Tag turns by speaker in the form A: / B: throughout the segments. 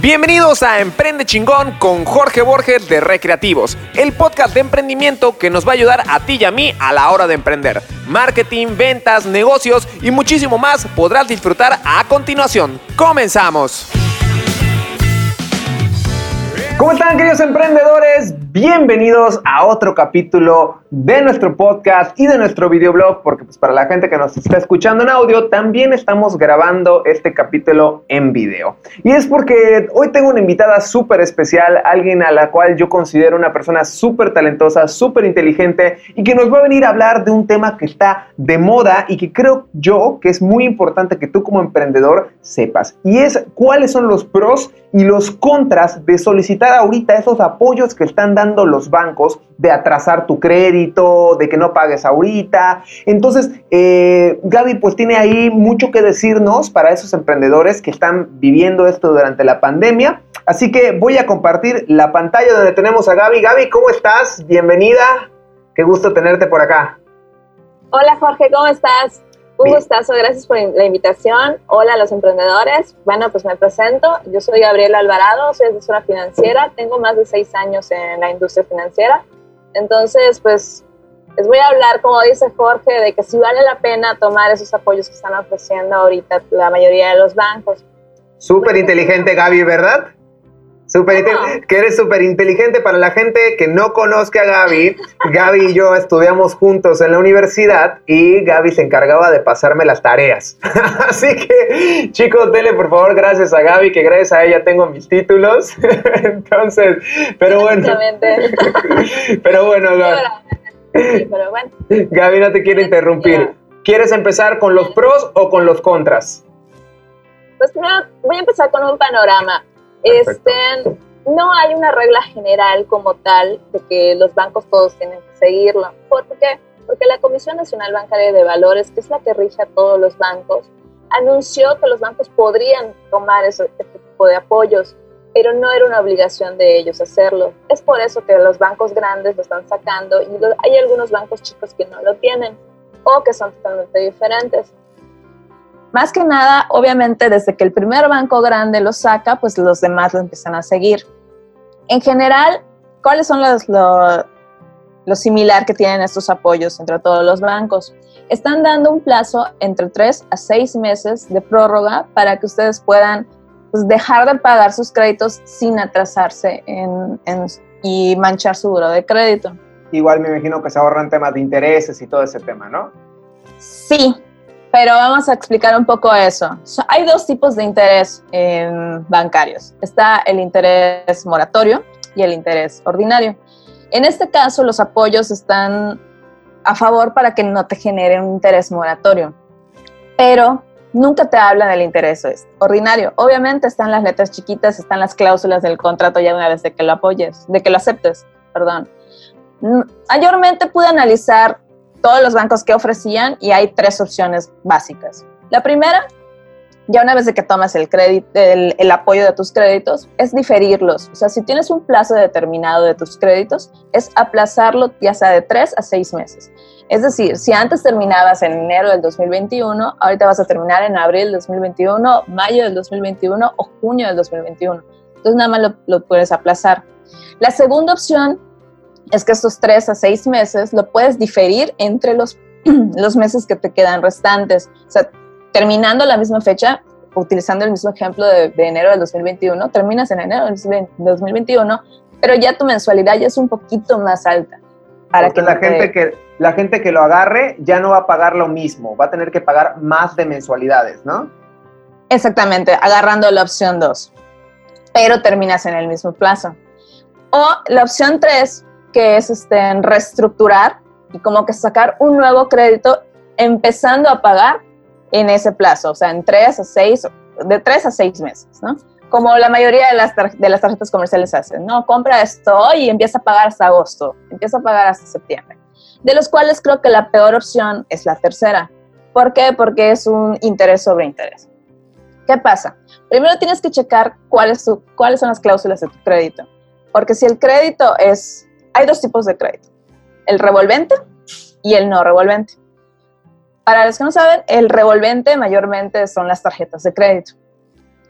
A: Bienvenidos a Emprende Chingón con Jorge Borges de Recreativos, el podcast de emprendimiento que nos va a ayudar a ti y a mí a la hora de emprender. Marketing, ventas, negocios y muchísimo más podrás disfrutar a continuación. Comenzamos. ¿Cómo están queridos emprendedores? Bienvenidos a otro capítulo de nuestro podcast y de nuestro videoblog, porque pues para la gente que nos está escuchando en audio, también estamos grabando este capítulo en video. Y es porque hoy tengo una invitada súper especial, alguien a la cual yo considero una persona súper talentosa, súper inteligente y que nos va a venir a hablar de un tema que está de moda y que creo yo que es muy importante que tú como emprendedor sepas. Y es cuáles son los pros y los contras de solicitar ahorita esos apoyos que están dando los bancos de atrasar tu crédito, de que no pagues ahorita. Entonces, eh, Gaby pues tiene ahí mucho que decirnos para esos emprendedores que están viviendo esto durante la pandemia. Así que voy a compartir la pantalla donde tenemos a Gaby. Gaby, ¿cómo estás? Bienvenida. Qué gusto tenerte por acá.
B: Hola Jorge, ¿cómo estás? Un gustazo, gracias por la invitación. Hola a los emprendedores. Bueno, pues me presento. Yo soy Gabriela Alvarado, soy asesora financiera. Tengo más de seis años en la industria financiera. Entonces, pues les voy a hablar, como dice Jorge, de que si vale la pena tomar esos apoyos que están ofreciendo ahorita la mayoría de los bancos.
A: Súper inteligente, Gaby, ¿verdad? Super que eres súper inteligente para la gente que no conozca a Gaby. Gaby y yo estudiamos juntos en la universidad y Gaby se encargaba de pasarme las tareas. Así que, chicos, denle por favor gracias a Gaby, que gracias a ella tengo mis títulos. Entonces, pero bueno. pero bueno, Gaby. pero bueno. Gaby, no te quiero interrumpir. ¿Quieres empezar con los pros o con los contras?
B: Pues primero voy a empezar con un panorama. Este, no hay una regla general como tal de que los bancos todos tienen que seguirlo. ¿Por qué? Porque la Comisión Nacional Bancaria de Valores, que es la que rige a todos los bancos, anunció que los bancos podrían tomar ese, este tipo de apoyos, pero no era una obligación de ellos hacerlo. Es por eso que los bancos grandes lo están sacando y hay algunos bancos chicos que no lo tienen o que son totalmente diferentes. Más que nada, obviamente, desde que el primer banco grande lo saca, pues los demás lo empiezan a seguir. En general, ¿cuáles son los, lo, similar que tienen estos apoyos entre todos los bancos? Están dando un plazo entre 3 a 6 meses de prórroga para que ustedes puedan pues, dejar de pagar sus créditos sin atrasarse y manchar su buro de crédito.
A: Igual me imagino que se ahorran temas de intereses y todo ese tema, ¿no?
B: Sí, pero vamos a explicar un poco eso. hay dos tipos de interés bancarios. Está el interés moratorio y el interés ordinario. En este caso, los apoyos están a favor para que no te genere un interés moratorio, pero nunca te hablan del interés ordinario. Obviamente están las letras chiquitas, están las cláusulas del contrato ya una vez de que lo apoyes, de que lo aceptes, perdón. Mayormente pude analizar todos los bancos que ofrecían y hay tres opciones básicas. La primera, ya una vez que tomas el, crédito, el, apoyo de tus créditos, es diferirlos. O sea, si tienes un plazo determinado de tus créditos, es aplazarlo ya sea de tres a seis meses. Es decir, si antes terminabas en enero del 2021, ahorita vas a terminar en abril del 2021, mayo del 2021 o junio del 2021. Entonces nada más lo, lo puedes aplazar. La segunda opción es que estos tres a seis meses lo puedes diferir entre los, los meses que te quedan restantes. O sea, terminando la misma fecha, utilizando el mismo ejemplo de, enero del 2021, terminas en enero del 2021, pero ya tu mensualidad ya es un poquito más alta.
A: Para que la, gente que, la gente que lo agarre ya no va a pagar lo mismo, va a tener que pagar más de mensualidades, ¿no?
B: Exactamente, agarrando la opción 2, pero terminas en el mismo plazo. O la opción 3, que es este, reestructurar y como que sacar un nuevo crédito empezando a pagar en ese plazo, o sea, en tres a seis, de tres a seis meses, ¿no? Como la mayoría de las, de las tarjetas comerciales hacen, ¿no? Compra esto y empieza a pagar hasta agosto, empieza a pagar hasta septiembre. De los cuales creo que la peor opción es la tercera. ¿Por qué? Porque es un interés sobre interés. ¿Qué pasa? Primero tienes que checar cuáles son las cláusulas de tu crédito. Porque si el crédito es hay dos tipos de crédito, el revolvente y el no revolvente. Para los que no saben, el revolvente mayormente son las tarjetas de crédito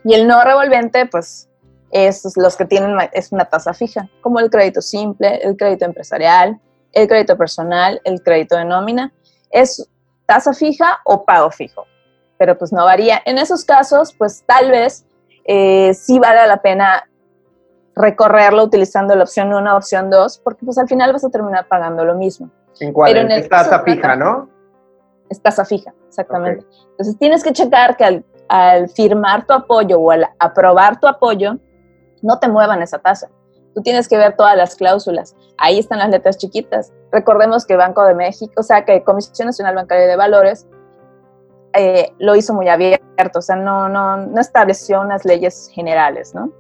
B: y el no revolvente, pues es los que tienen es una tasa fija, como el crédito simple, el crédito empresarial, el crédito personal, el crédito de nómina. Es tasa fija o pago fijo, pero pues no varía. En esos casos, pues tal vez eh, sí vale la pena recorrerlo utilizando la opción 1 o opción 2, porque pues al final vas a terminar pagando lo mismo.
A: ¿En cuál? es tasa fija, ¿no?
B: Es tasa fija, exactamente. Entonces tienes que checar que al, al firmar tu apoyo o al aprobar tu apoyo, no te muevan esa tasa. Tú tienes que ver todas las cláusulas. Ahí están las letras chiquitas. Recordemos que Banco de México, o sea, que Comisión Nacional Bancaria de Valores eh, lo hizo muy abierto, o sea, no, no, no estableció unas leyes generales, ¿no?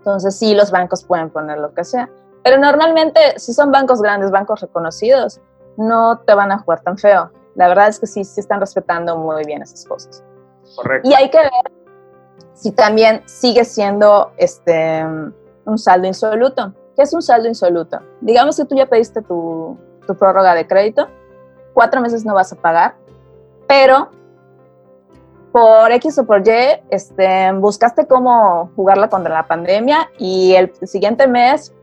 B: Entonces sí, los bancos pueden poner lo que sea. Pero normalmente, si son bancos grandes, bancos reconocidos, no te van a jugar tan feo. La verdad es que sí, sí están respetando muy bien esas cosas.
A: Correcto.
B: Y hay que ver si también sigue siendo este, un saldo insoluto. ¿Qué es un saldo insoluto? Digamos que tú ya pediste tu, tu prórroga de crédito, cuatro meses no vas a pagar, pero por X o por Y, este, buscaste cómo jugarla contra la pandemia y el siguiente mes,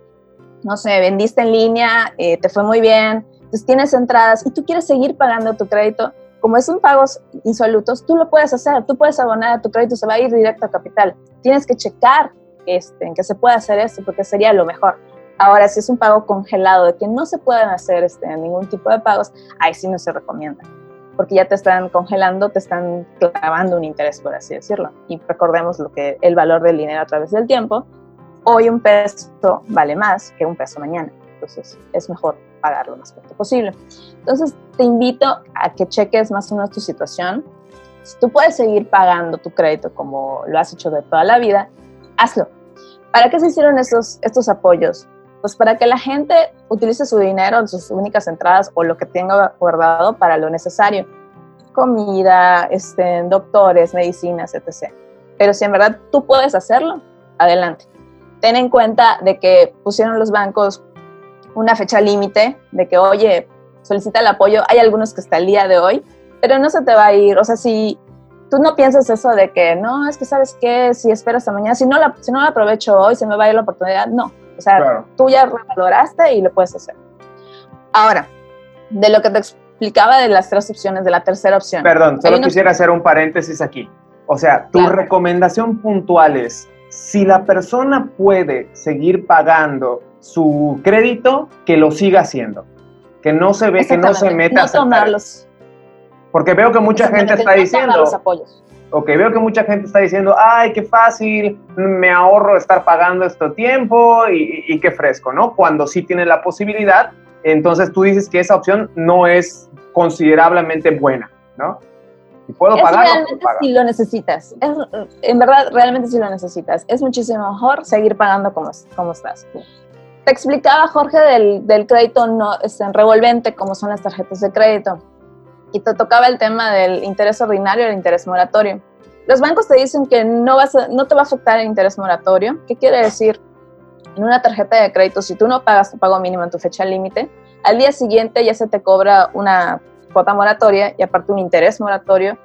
B: no sé, vendiste en línea, eh, te fue muy bien, entonces tienes entradas y tú quieres seguir pagando tu crédito, como es un pagos insolutos, tú lo puedes hacer, tú puedes abonar a tu crédito, se va a ir directo a capital. Tienes que checar este, en que se puede hacer esto, porque sería lo mejor. Ahora, si es un pago congelado, de que no se pueden hacer este, ningún tipo de pagos, ahí sí no se recomienda, porque ya te están congelando, te están clavando un interés, por así decirlo. Y recordemos lo que el valor del dinero a través del tiempo. Hoy un peso vale más que un peso mañana, entonces es mejor pagar lo más pronto posible. Entonces, te invito a que cheques más o menos tu situación. Si tú puedes seguir pagando tu crédito como lo has hecho de toda la vida, hazlo. ¿Para qué se hicieron estos, estos apoyos? Pues para que la gente utilice su dinero, sus únicas entradas o lo que tenga guardado para lo necesario. Comida, este, doctores, medicinas, etc. Pero si en verdad tú puedes hacerlo, adelante. Ten en cuenta de que pusieron los bancos una fecha límite de que, oye, solicita el apoyo. Hay algunos que hasta el día de hoy, pero no se te va a ir. O sea, si tú no piensas eso de que, no, es que sabes qué, si espero hasta mañana, si no, si no la aprovecho hoy, se me va a ir la oportunidad. No, o sea, tú ya valoraste y lo puedes hacer. Ahora, de lo que te explicaba de las tres opciones, de la tercera opción.
A: Perdón, solo quisiera hacer un paréntesis aquí. O sea, tu recomendación puntual es, si la persona puede seguir pagando su crédito, que lo siga haciendo. Que no se ve, que no se meta
B: no tomarlos.
A: Porque veo que mucha gente está diciendo.
B: Los apoyos.
A: Ok, veo que mucha gente está diciendo, ay, qué fácil, me ahorro estar pagando este tiempo y, y, qué fresco, ¿no? Cuando sí tiene la posibilidad, entonces tú dices que esa opción no es considerablemente buena, ¿no?
B: Si puedo pagar, realmente si lo necesitas. en verdad, realmente si lo necesitas. Es muchísimo mejor seguir pagando como, como estás. Te explicaba, Jorge, del, del crédito no, este, en revolvente, como son las tarjetas de crédito. Y te tocaba el tema del interés ordinario y el interés moratorio. Los bancos te dicen que no, vas no te va a afectar el interés moratorio. ¿Qué quiere decir? En una tarjeta de crédito, si tú no pagas tu pago mínimo en tu fecha límite, al día siguiente ya se te cobra una cuota moratoria y aparte un interés moratorio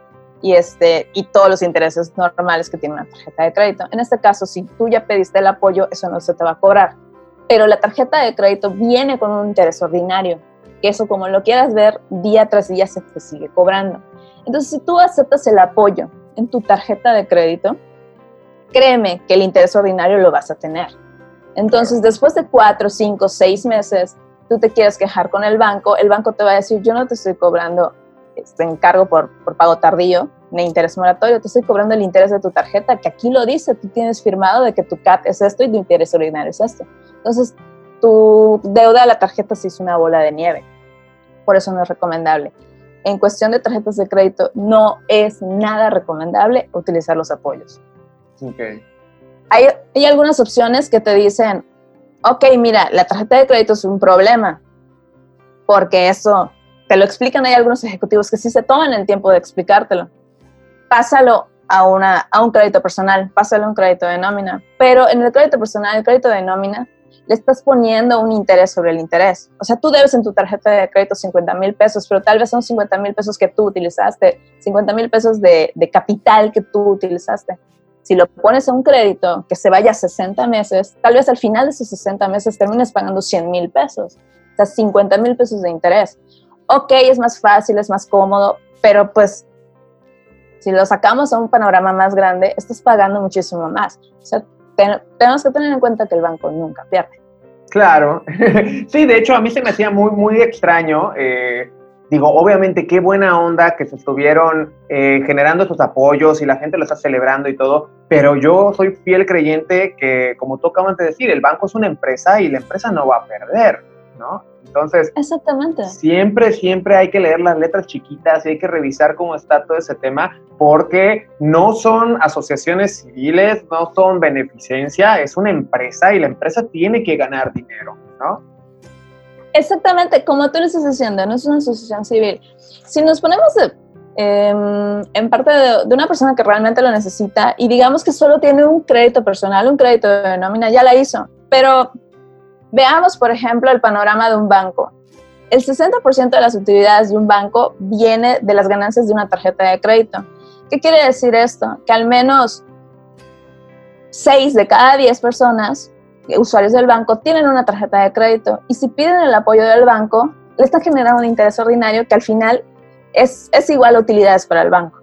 B: y, este, y todos los intereses normales que tiene una tarjeta de crédito. En este caso, si tú ya pediste el apoyo, eso no se te va a cobrar pero la tarjeta de crédito viene con un interés ordinario, que eso como lo quieras ver, día tras día se te sigue cobrando. Entonces, si tú aceptas el apoyo en tu tarjeta de crédito, créeme que el interés ordinario lo vas a tener. Entonces, después de cuatro, cinco, seis meses, tú te quieres quejar con el banco, el banco te va a decir, yo no te estoy cobrando este encargo por, por pago tardío, ni interés moratorio, te estoy cobrando el interés de tu tarjeta, que aquí lo dice, tú tienes firmado de que tu CAT es esto y tu interés ordinario es esto. Entonces, tu deuda a la tarjeta se hizo una bola de nieve. Por eso no es recomendable. En cuestión de tarjetas de crédito, no es nada recomendable utilizar los apoyos.
A: Okay.
B: Hay, hay algunas opciones que te dicen, ok, mira, la tarjeta de crédito es un problema, porque eso te lo explican. Hay algunos ejecutivos que sí se toman el tiempo de explicártelo pásalo a, una, a un crédito personal, pásalo a un crédito de nómina. Pero en el crédito personal, el crédito de nómina, le estás poniendo un interés sobre el interés. O sea, tú debes en tu tarjeta de crédito 50 mil pesos, pero tal vez son 50 mil pesos que tú utilizaste, 50 mil pesos de, de, capital que tú utilizaste. Si lo pones a un crédito que se vaya a 60 meses, tal vez al final de esos 60 meses termines pagando 100 mil pesos, o sea, 50 mil pesos de interés. Ok, es más fácil, es más cómodo, pero pues si lo sacamos a un panorama más grande, estás pagando muchísimo más. O sea, tenemos que tener en cuenta que el banco nunca pierde.
A: Claro, sí, de hecho a mí se me hacía muy, muy extraño. Eh, digo, obviamente qué buena onda que se estuvieron eh, generando esos apoyos y la gente lo está celebrando y todo, pero yo soy fiel creyente que, como tú acabas de decir, el banco es una empresa y la empresa no va a perder, ¿no? Entonces,
B: Exactamente.
A: siempre, siempre hay que leer las letras chiquitas y hay que revisar cómo está todo ese tema, porque no son asociaciones civiles, no son beneficencia, es una empresa y la empresa tiene que ganar dinero, ¿no?
B: Exactamente, como tú lo estás diciendo, no es una asociación civil. Si nos ponemos em, en parte de, de, una persona que realmente lo necesita y digamos que solo tiene un crédito personal, un crédito de nómina, ya la hizo, pero Veamos, por ejemplo, el panorama de un banco. El 60% de las utilidades de un banco viene de las ganancias de una tarjeta de crédito. ¿Qué quiere decir esto? Que al menos 6 de cada 10 personas, usuarios del banco, tienen una tarjeta de crédito y si piden el apoyo del banco, le está generando un interés ordinario que al final es, es igual a utilidades para el banco.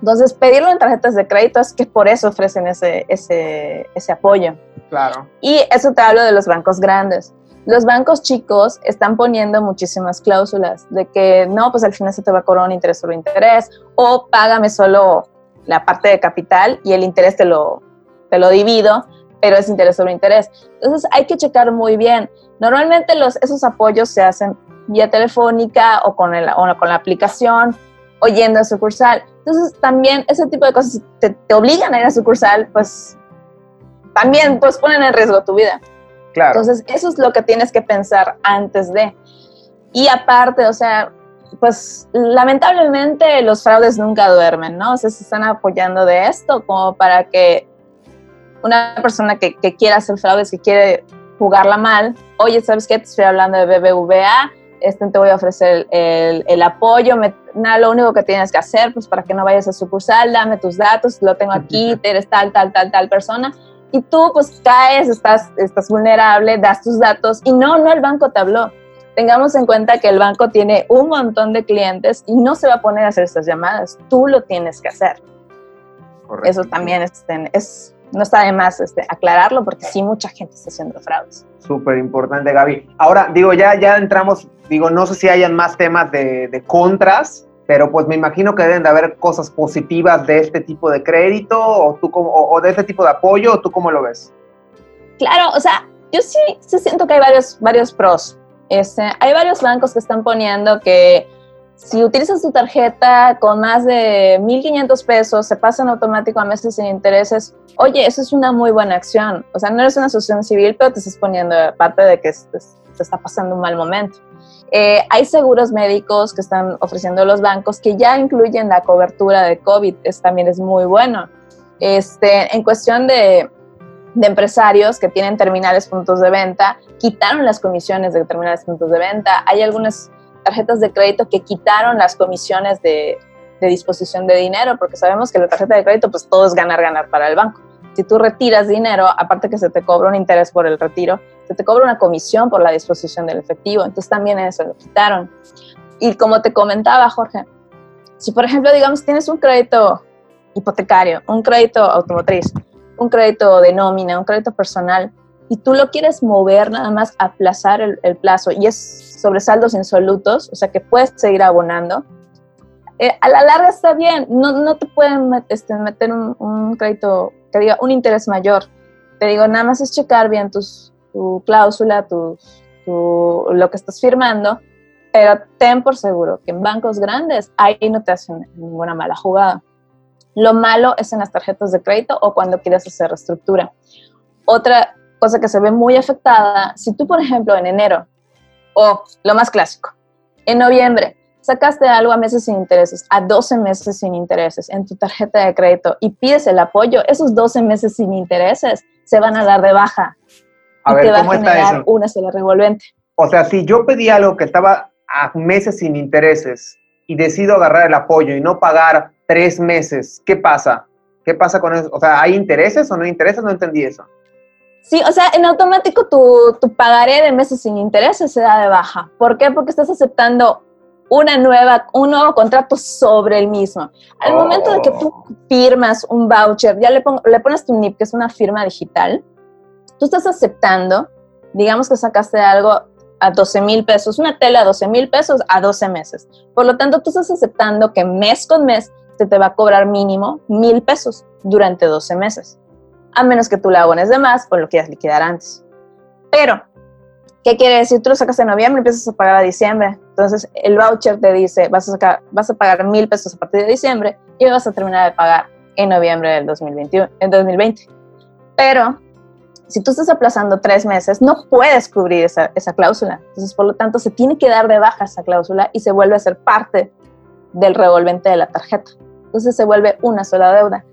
B: Entonces, pedirlo en tarjetas de crédito es que por eso ofrecen ese, ese apoyo.
A: Claro.
B: Y eso te hablo de los bancos grandes. Los bancos chicos están poniendo muchísimas cláusulas de que no, pues al final se te va a cobrar un interés sobre interés o págame solo la parte de capital y el interés te lo, te lo divido, pero es interés sobre interés. Entonces hay que checar muy bien. Normalmente los, esos apoyos se hacen vía telefónica o con, el, o con la aplicación o yendo a sucursal. Entonces también ese tipo de cosas te, te obligan a ir a sucursal, pues también pues ponen en riesgo tu vida.
A: Claro.
B: Entonces, eso es lo que tienes que pensar antes de. Y aparte, o sea, pues lamentablemente los fraudes nunca duermen, ¿no? O sea, se están apoyando de esto como para que una persona que, que quiera hacer fraudes, que quiere jugarla mal, oye, ¿sabes qué? Te estoy hablando de BBVA, este, te voy a ofrecer el, el apoyo, me, nada, lo único que tienes que hacer, pues para que no vayas a sucursal, dame tus datos, lo tengo aquí, eres tal, tal, tal, tal persona y tú pues caes, estás, estás vulnerable, das tus datos y no, no el banco te habló. Tengamos en cuenta que el banco tiene un montón de clientes y no se va a poner a hacer estas llamadas, tú lo tienes que hacer. Correcto. Eso también este, es, no está de más este, aclararlo porque sí mucha gente está haciendo fraudes.
A: Súper importante, Gaby. Ahora, digo, ya, ya entramos, digo, no sé si hayan más temas de, de contras, pero pues me imagino que deben de haber cosas positivas de este tipo de crédito o, tú como, o, de este tipo de apoyo, o tú cómo lo ves?
B: Claro, o sea, yo sí, sí siento que hay varios, varios pros. Este, hay varios bancos que están poniendo que si utilizas tu tarjeta con más de 1.500 pesos, se pasan automático a meses sin intereses. Oye, eso es una muy buena acción. O sea, no eres una asociación civil, pero te estás poniendo parte de que se está pasando un mal momento. Eh, hay seguros médicos que están ofreciendo los bancos que ya incluyen la cobertura de COVID, también es muy bueno. Este, en cuestión de, de empresarios que tienen terminales puntos de venta, quitaron las comisiones de terminales puntos de venta. Hay algunas tarjetas de crédito que quitaron las comisiones de, de disposición de dinero, porque sabemos que la tarjeta de crédito, pues todo es ganar, ganar para el banco. Si tú retiras dinero, aparte que se te cobra un interés por el retiro, se te cobra una comisión por la disposición del efectivo. Entonces también eso lo quitaron. Y como te comentaba, Jorge, si por ejemplo, digamos, tienes un crédito hipotecario, un crédito automotriz, un crédito de nómina, un crédito personal, y tú lo quieres mover nada más, aplazar el, el plazo, y es sobre saldos insolutos, o sea que puedes seguir abonando, eh, a la larga está bien, no, no te pueden este, meter un, un, crédito que diga un interés mayor. Te digo, nada más es checar bien tus, tu cláusula, tu, lo que estás firmando, pero ten por seguro que en bancos grandes ahí no te hacen ninguna mala jugada. Lo malo es en las tarjetas de crédito o cuando quieres hacer reestructura. Otra cosa que se ve muy afectada, si tú, por ejemplo, en enero, o lo más clásico, en noviembre, sacaste algo a meses sin intereses, a 12 meses sin intereses en tu tarjeta de crédito y pides el apoyo, esos 12 meses sin intereses se van a dar de baja.
A: A ver,
B: te va
A: ¿cómo
B: a
A: está
B: generar
A: eso?
B: una sola revolvente.
A: O sea, si yo pedí algo que estaba a meses sin intereses y decido agarrar el apoyo y no pagar tres meses, ¿qué pasa? ¿Qué pasa con eso? O sea, ¿hay intereses o no hay intereses? No entendí eso.
B: Sí, o sea, en automático tu, tu pagaré de meses sin intereses se da de baja. ¿Por qué? Porque estás aceptando una nueva, un nuevo contrato sobre el mismo. Al momento de que tú
A: Oh.
B: firmas un voucher, ya le, pon- le pones tu NIP, que es una firma digital, tú estás aceptando, digamos que sacaste algo a 12 mil pesos, una tela a 12 mil pesos a 12 meses. Por lo tanto, tú estás aceptando que mes con mes se te va a cobrar mínimo mil pesos durante 12 meses, a menos que tú la abones de más o lo quieras liquidar antes. Pero, ¿qué quiere decir? Tú lo sacas en noviembre y empiezas a pagar a diciembre. Entonces, el voucher te dice, vas a, sacar, vas a pagar mil pesos a partir de diciembre y vas a terminar de pagar en noviembre del 2021, en 2020. Pero, si tú estás aplazando tres meses, no puedes cubrir esa, esa cláusula. Entonces, por lo tanto, se tiene que dar de baja esa cláusula y se vuelve a ser parte del revolvente de la tarjeta. Entonces, se vuelve una sola deuda.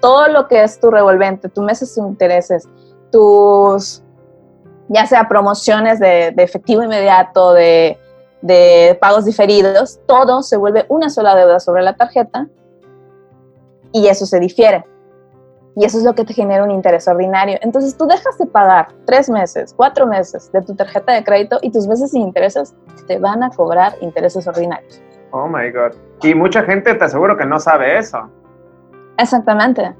B: Todo lo que es tu revolvente, tus meses sin intereses, tus, ya sea promociones de, de efectivo inmediato, de, de pagos diferidos, todo se vuelve una sola deuda sobre la tarjeta y eso se difiere. Y eso es lo que te genera un interés ordinario. Entonces tú dejas de pagar tres meses, cuatro meses de tu tarjeta de crédito y tus meses sin intereses te van a cobrar intereses ordinarios.
A: Oh my God. Y mucha gente te aseguro que no sabe eso.
B: Exactamente.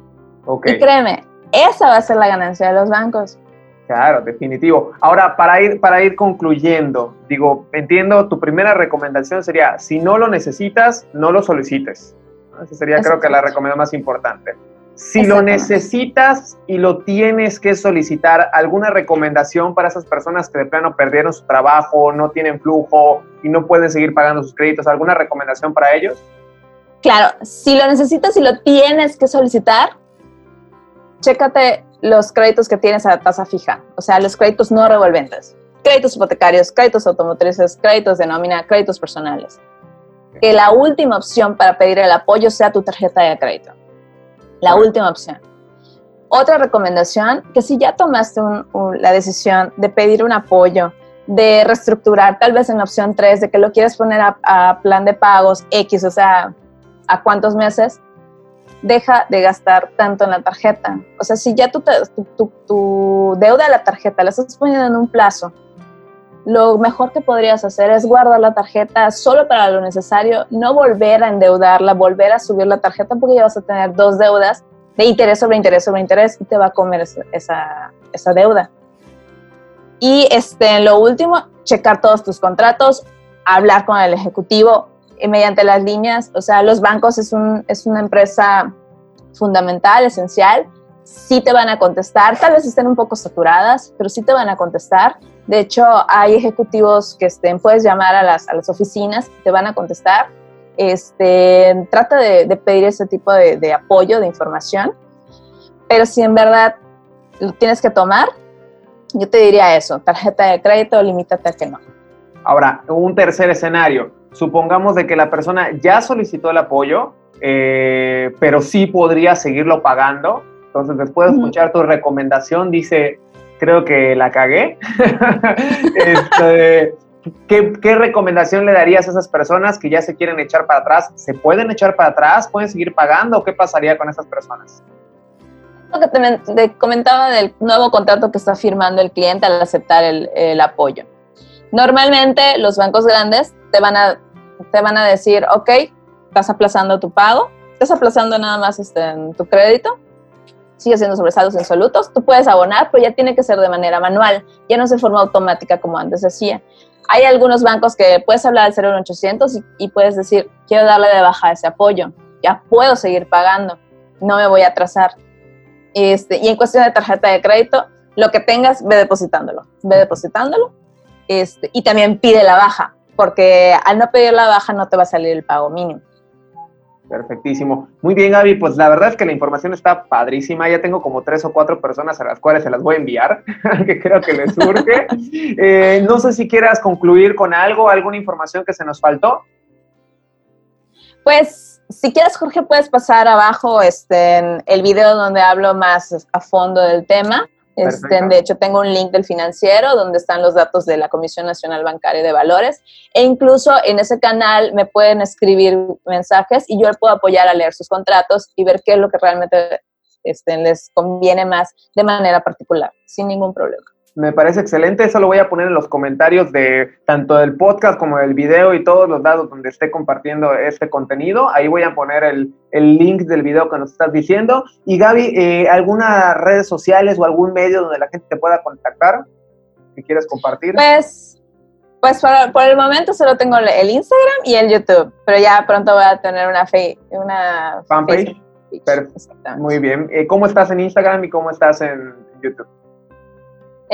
A: Ok.
B: Y créeme, esa va a ser la ganancia de los bancos.
A: Claro, definitivo. Ahora, para ir, para ir concluyendo, digo, entiendo, tu primera recomendación sería, si no lo necesitas, no lo solicites. Esa sería creo que la recomendación más importante. Si lo necesitas y lo tienes que solicitar, ¿alguna recomendación para esas personas que de plano perdieron su trabajo, no tienen flujo y no pueden seguir pagando sus créditos? ¿Alguna recomendación para ellos?
B: Claro, si lo necesitas y lo tienes que solicitar, chécate los créditos que tienes a tasa fija, o sea, los créditos no revolventes. Créditos hipotecarios, créditos automotrices, créditos de nómina, créditos personales. Que la última opción para pedir el apoyo sea tu tarjeta de crédito. La última opción. Otra recomendación, que si ya tomaste un- un- la decisión de pedir un apoyo, de reestructurar, tal vez en la opción 3, de que lo quieres poner a, a plan de pagos X, o sea, a cuántos meses, deja de gastar tanto en la tarjeta. O sea, si ya tu, tu, tu- tu deuda de la tarjeta la estás poniendo en un plazo, lo mejor que podrías hacer es guardar la tarjeta solo para lo necesario, no volver a endeudarla, volver a subir la tarjeta porque ya vas a tener dos deudas de interés sobre interés sobre interés y te va a comer esa, esa, deuda. Y este, lo último, checar todos tus contratos, hablar con el ejecutivo eh, mediante las líneas. O sea, los bancos es, un, es una empresa fundamental, esencial. Sí te van a contestar, tal vez estén un poco saturadas, pero sí te van a contestar. De hecho, hay ejecutivos que estén, puedes llamar a las, a las oficinas, te van a contestar. Este, trata de, de pedir ese tipo de, apoyo, de información. Pero si en verdad lo tienes que tomar, yo te diría eso, tarjeta de crédito, limítate a que no.
A: Ahora, un tercer escenario. Supongamos de que la persona ya solicitó el apoyo, eh, pero sí podría seguirlo pagando. Entonces, después de escuchar tu recomendación, dice, creo que la cagué. Este, ¿qué, qué recomendación le darías a esas personas que ya se quieren echar para atrás? ¿Se pueden echar para atrás? ¿Pueden seguir pagando? ¿Qué pasaría con esas personas?
B: Lo que te, te comentaba del nuevo contrato que está firmando el cliente al aceptar el, el apoyo. Normalmente los bancos grandes te van, a, te van a decir, ok, estás aplazando tu pago, estás aplazando nada más este, en tu crédito, sigue siendo sobresaldos insolutos, tú puedes abonar, pero ya tiene que ser de manera manual, ya no es de forma automática como antes decía. Hay algunos bancos que puedes hablar al 01800 y, y puedes decir, quiero darle de baja ese apoyo, ya puedo seguir pagando, no me voy a atrasar. Este, y en cuestión de tarjeta de crédito, lo que tengas, ve depositándolo, ve depositándolo. Este, y también pide la baja, porque al no pedir la baja no te va a salir el pago mínimo.
A: Perfectísimo. Muy bien, Gaby. Pues la verdad es que la información está padrísima. Ya tengo como tres o cuatro personas a las cuales se las voy a enviar, que creo que les surge. Eh, no sé si quieras concluir con algo, alguna información que se nos faltó.
B: Pues, si quieres, Jorge, puedes pasar abajo este, en el video donde hablo más a fondo del tema Este, de hecho, tengo un link del financiero donde están los datos de la Comisión Nacional Bancaria de Valores. E incluso en ese canal me pueden escribir mensajes y yo puedo apoyar a leer sus contratos y ver qué es lo que realmente este, les conviene más de manera particular, sin ningún problema.
A: Me parece excelente, eso lo voy a poner en los comentarios de tanto del podcast como del video y todos los datos donde esté compartiendo este contenido. Ahí voy a poner el, el link del video que nos estás diciendo. Y Gaby, eh, ¿algunas redes sociales o algún medio donde la gente te pueda contactar que quieres compartir?
B: Pues, pues por, el momento solo tengo el Instagram y el YouTube, pero ya pronto voy a tener una, fe, una
A: fanpage. Muy bien. Eh, ¿Cómo estás en Instagram y cómo estás en YouTube?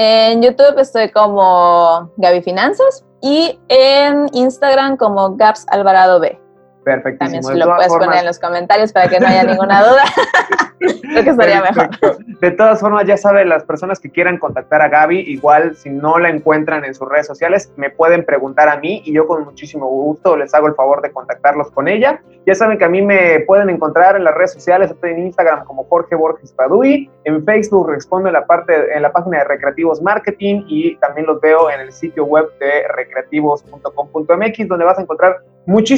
B: En YouTube estoy como Gaby Finanzas y en Instagram como Gaps Alvarado B.
A: Perfectísimo.
B: También lo puedes poner en los comentarios para que no haya ninguna duda. Creo que estaría mejor.
A: De todas formas, ya saben, las personas que quieran contactar a Gaby, igual si no la encuentran en sus redes sociales, me pueden preguntar a mí y yo con muchísimo gusto les hago el favor de contactarlos con ella. Ya saben que a mí me pueden encontrar en las redes sociales, estoy en Instagram como Jorge Borges Padui, en Facebook respondo en la parte en la página de Recreativos Marketing y también los veo en el sitio web de recreativos.com.mx donde vas a encontrar muchísimas